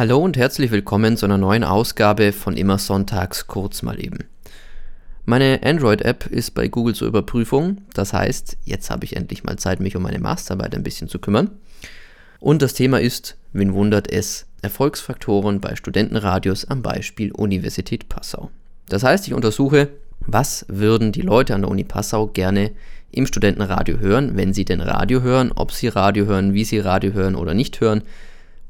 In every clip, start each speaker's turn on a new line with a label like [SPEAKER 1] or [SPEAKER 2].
[SPEAKER 1] Hallo und herzlich willkommen zu einer neuen Ausgabe von Immer Sonntags kurz mal eben. Meine Android-App ist bei Google zur Überprüfung, das heißt, jetzt habe ich endlich mal Zeit, mich um meine Masterarbeit ein bisschen zu kümmern. Und das Thema ist, wen wundert es, Erfolgsfaktoren bei Studentenradios am Beispiel Universität Passau. Das heißt, ich untersuche, was würden die Leute an der Uni Passau gerne im Studentenradio hören, wenn sie denn Radio hören, ob sie Radio hören, wie sie Radio hören oder nicht hören,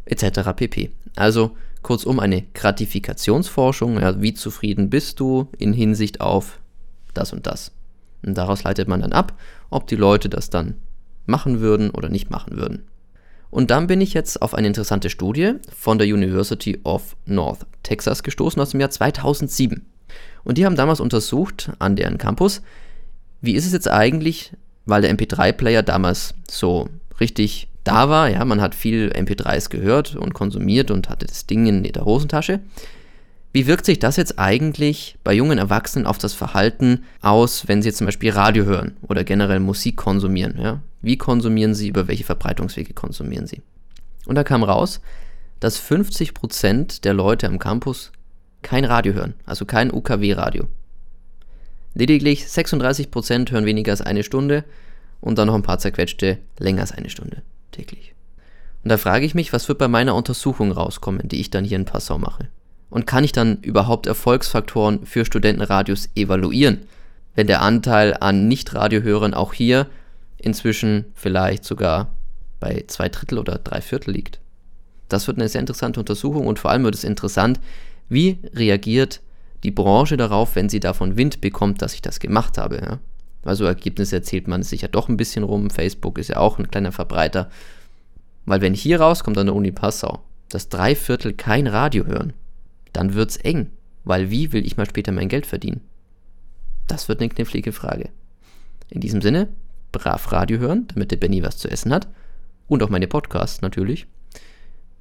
[SPEAKER 1] etc. pp. Also kurzum eine Gratifikationsforschung, ja, wie zufrieden bist du in Hinsicht auf das und das. Und daraus leitet man dann ab, ob die Leute das dann machen würden oder nicht machen würden. Und dann bin ich jetzt auf eine interessante Studie von der University of North Texas gestoßen aus dem Jahr 2007. Und die haben damals untersucht an deren Campus, wie ist es jetzt eigentlich, weil der MP3-Player damals so richtig da war, ja, man hat viel MP3s gehört und konsumiert und hatte das Ding in der Hosentasche. Wie wirkt sich das jetzt eigentlich bei jungen Erwachsenen auf das Verhalten aus, wenn sie jetzt zum Beispiel Radio hören oder generell Musik konsumieren? Ja? Wie konsumieren sie, über welche Verbreitungswege konsumieren sie? Und da kam raus, dass 50% der Leute am Campus kein Radio hören, also kein UKW-Radio. Lediglich 36% hören weniger als eine Stunde und dann noch ein paar zerquetschte länger als eine Stunde. Und da frage ich mich, was wird bei meiner Untersuchung rauskommen, die ich dann hier in Passau mache? Und kann ich dann überhaupt Erfolgsfaktoren für Studentenradios evaluieren, wenn der Anteil an Nicht-Radiohörern auch hier inzwischen vielleicht sogar bei zwei Drittel oder drei Viertel liegt? Das wird eine sehr interessante Untersuchung und vor allem wird es interessant, wie reagiert die Branche darauf, wenn sie davon Wind bekommt, dass ich das gemacht habe. Ja? Also Ergebnisse erzählt man sich ja doch ein bisschen rum. Facebook ist ja auch ein kleiner Verbreiter. Weil wenn hier rauskommt an der Uni Passau, dass drei Viertel kein Radio hören, dann wird's eng. Weil wie will ich mal später mein Geld verdienen? Das wird eine knifflige Frage. In diesem Sinne, brav Radio hören, damit der Benny was zu essen hat. Und auch meine Podcasts natürlich.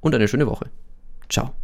[SPEAKER 1] Und eine schöne Woche. Ciao.